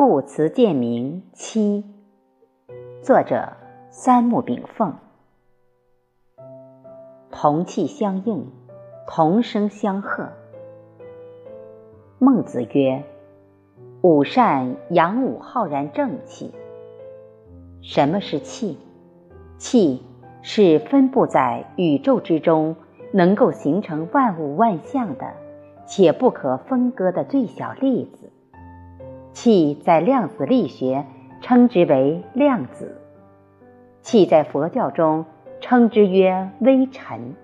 故词鉴明七，作者三木炳凤。同气相应，同声相和。孟子曰：“五善阳武，浩然正气。”什么是气？气是分布在宇宙之中，能够形成万物万象的，且不可分割的最小粒子。气在量子力学称之为量子，气在佛教中称之曰微尘。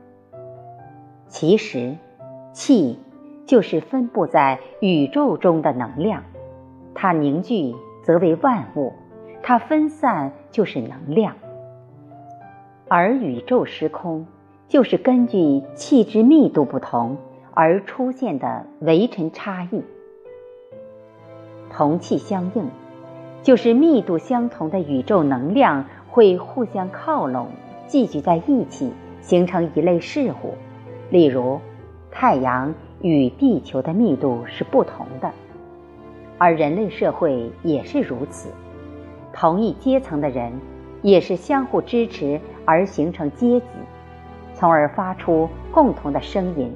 其实，气就是分布在宇宙中的能量，它凝聚则为万物，它分散就是能量。而宇宙时空就是根据气之密度不同而出现的微尘差异。同气相应，就是密度相同的宇宙能量会互相靠拢，聚集在一起，形成一类事物。例如，太阳与地球的密度是不同的，而人类社会也是如此。同一阶层的人，也是相互支持而形成阶级，从而发出共同的声音，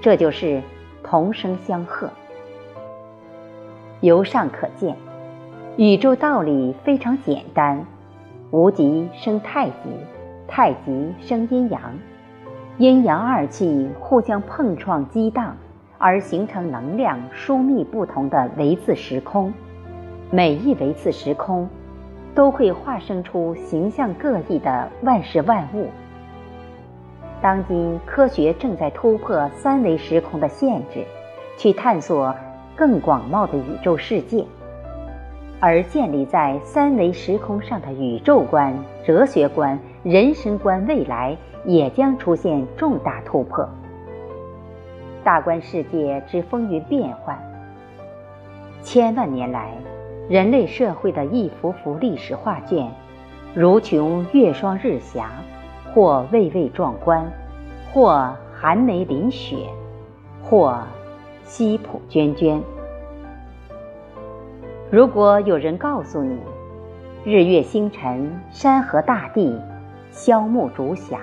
这就是同声相和。由上可见，宇宙道理非常简单：无极生太极，太极生阴阳，阴阳二气互相碰撞激荡，而形成能量疏密不同的维次时空。每一维次时空，都会化生出形象各异的万事万物。当今科学正在突破三维时空的限制，去探索。更广袤的宇宙世界，而建立在三维时空上的宇宙观、哲学观、人生观，未来也将出现重大突破。大观世界之风云变幻，千万年来，人类社会的一幅幅历史画卷，如琼月霜日霞，或巍巍壮观，或寒梅临雪，或。西浦涓涓。如果有人告诉你，日月星辰、山河大地、萧木竹霞、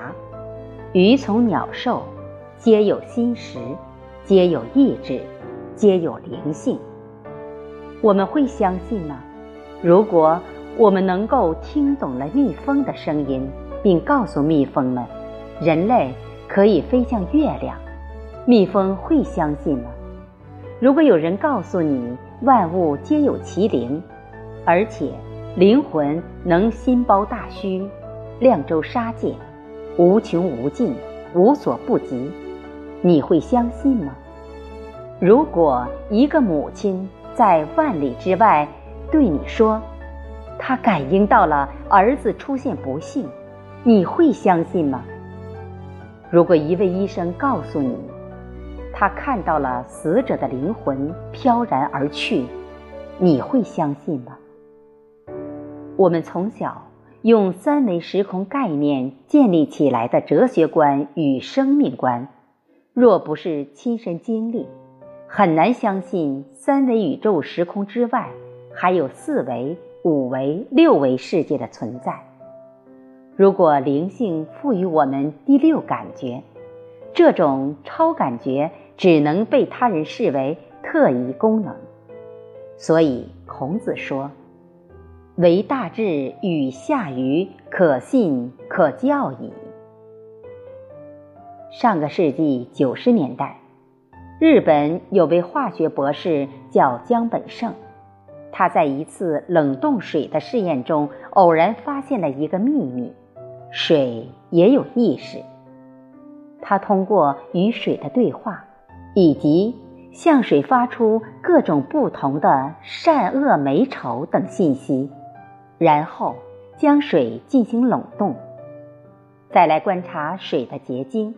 鱼虫鸟兽，皆有心识，皆有意志，皆有灵性，我们会相信吗？如果我们能够听懂了蜜蜂的声音，并告诉蜜蜂们，人类可以飞向月亮，蜜蜂会相信吗？如果有人告诉你万物皆有其灵，而且灵魂能心包大虚，量周沙界，无穷无尽，无所不及，你会相信吗？如果一个母亲在万里之外对你说，她感应到了儿子出现不幸，你会相信吗？如果一位医生告诉你，他看到了死者的灵魂飘然而去，你会相信吗？我们从小用三维时空概念建立起来的哲学观与生命观，若不是亲身经历，很难相信三维宇宙时空之外还有四维、五维、六维世界的存在。如果灵性赋予我们第六感觉，这种超感觉。只能被他人视为特异功能，所以孔子说：“唯大智与下愚，可信可教矣。”上个世纪九十年代，日本有位化学博士叫江本胜，他在一次冷冻水的试验中，偶然发现了一个秘密：水也有意识。他通过与水的对话。以及向水发出各种不同的善恶美丑等信息，然后将水进行冷冻，再来观察水的结晶，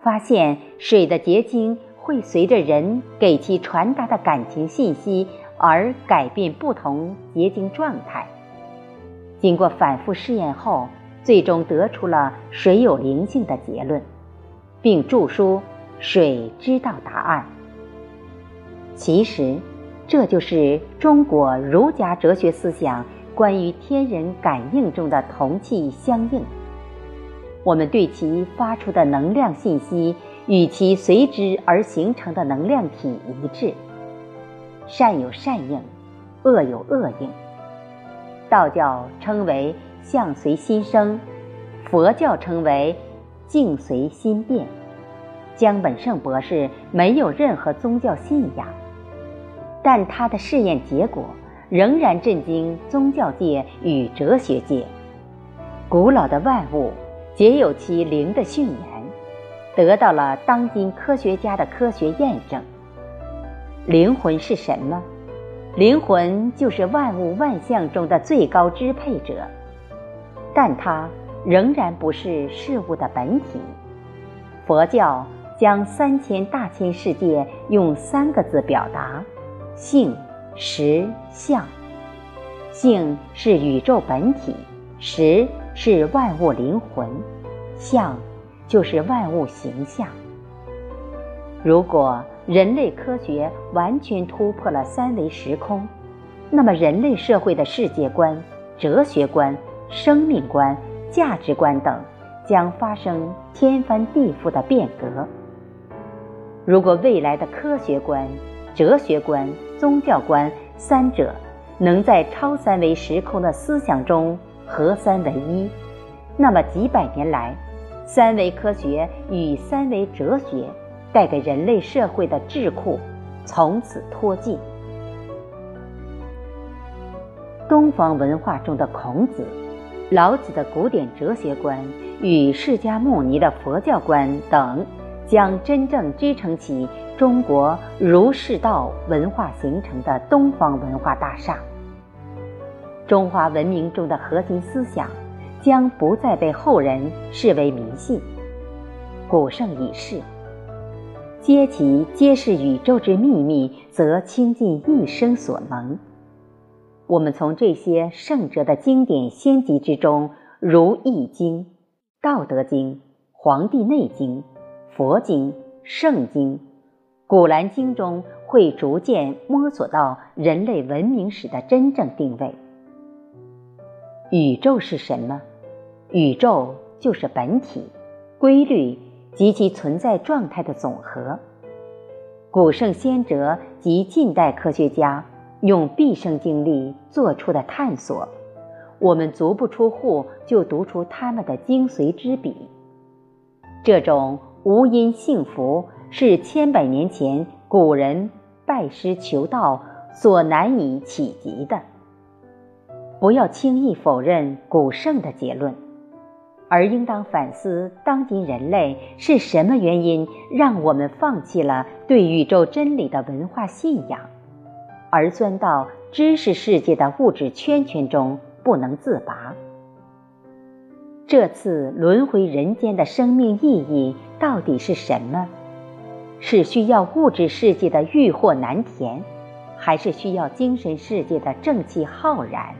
发现水的结晶会随着人给其传达的感情信息而改变不同结晶状态。经过反复试验后，最终得出了水有灵性的结论，并著书。水知道答案。其实，这就是中国儒家哲学思想关于天人感应中的同气相应。我们对其发出的能量信息与其随之而形成的能量体一致。善有善应，恶有恶应。道教称为相随心生，佛教称为境随心变。江本胜博士没有任何宗教信仰，但他的试验结果仍然震惊宗教界与哲学界。古老的万物皆有其灵的训言，得到了当今科学家的科学验证。灵魂是什么？灵魂就是万物万象中的最高支配者，但它仍然不是事物的本体。佛教。将三千大千世界用三个字表达：性、实、相。性是宇宙本体，实是万物灵魂，相就是万物形象。如果人类科学完全突破了三维时空，那么人类社会的世界观、哲学观、生命观、价值观等将发生天翻地覆的变革。如果未来的科学观、哲学观、宗教观三者能在超三维时空的思想中合三为一，那么几百年来，三维科学与三维哲学带给人类社会的智库从此脱尽。东方文化中的孔子、老子的古典哲学观与释迦牟尼的佛教观等。将真正支撑起中国儒释道文化形成的东方文化大厦。中华文明中的核心思想将不再被后人视为迷信。古圣已逝，皆其皆是宇宙之秘密，则倾尽一生所能。我们从这些圣哲的经典先集之中，如《易经》《道德经》《黄帝内经》。佛经、圣经、古兰经中会逐渐摸索到人类文明史的真正定位。宇宙是什么？宇宙就是本体、规律及其存在状态的总和。古圣先哲及近代科学家用毕生精力做出的探索，我们足不出户就读出他们的精髓之笔。这种。无因幸福是千百年前古人拜师求道所难以企及的。不要轻易否认古圣的结论，而应当反思当今人类是什么原因让我们放弃了对宇宙真理的文化信仰，而钻到知识世界的物质圈圈中不能自拔。这次轮回人间的生命意义到底是什么？是需要物质世界的欲壑难填，还是需要精神世界的正气浩然？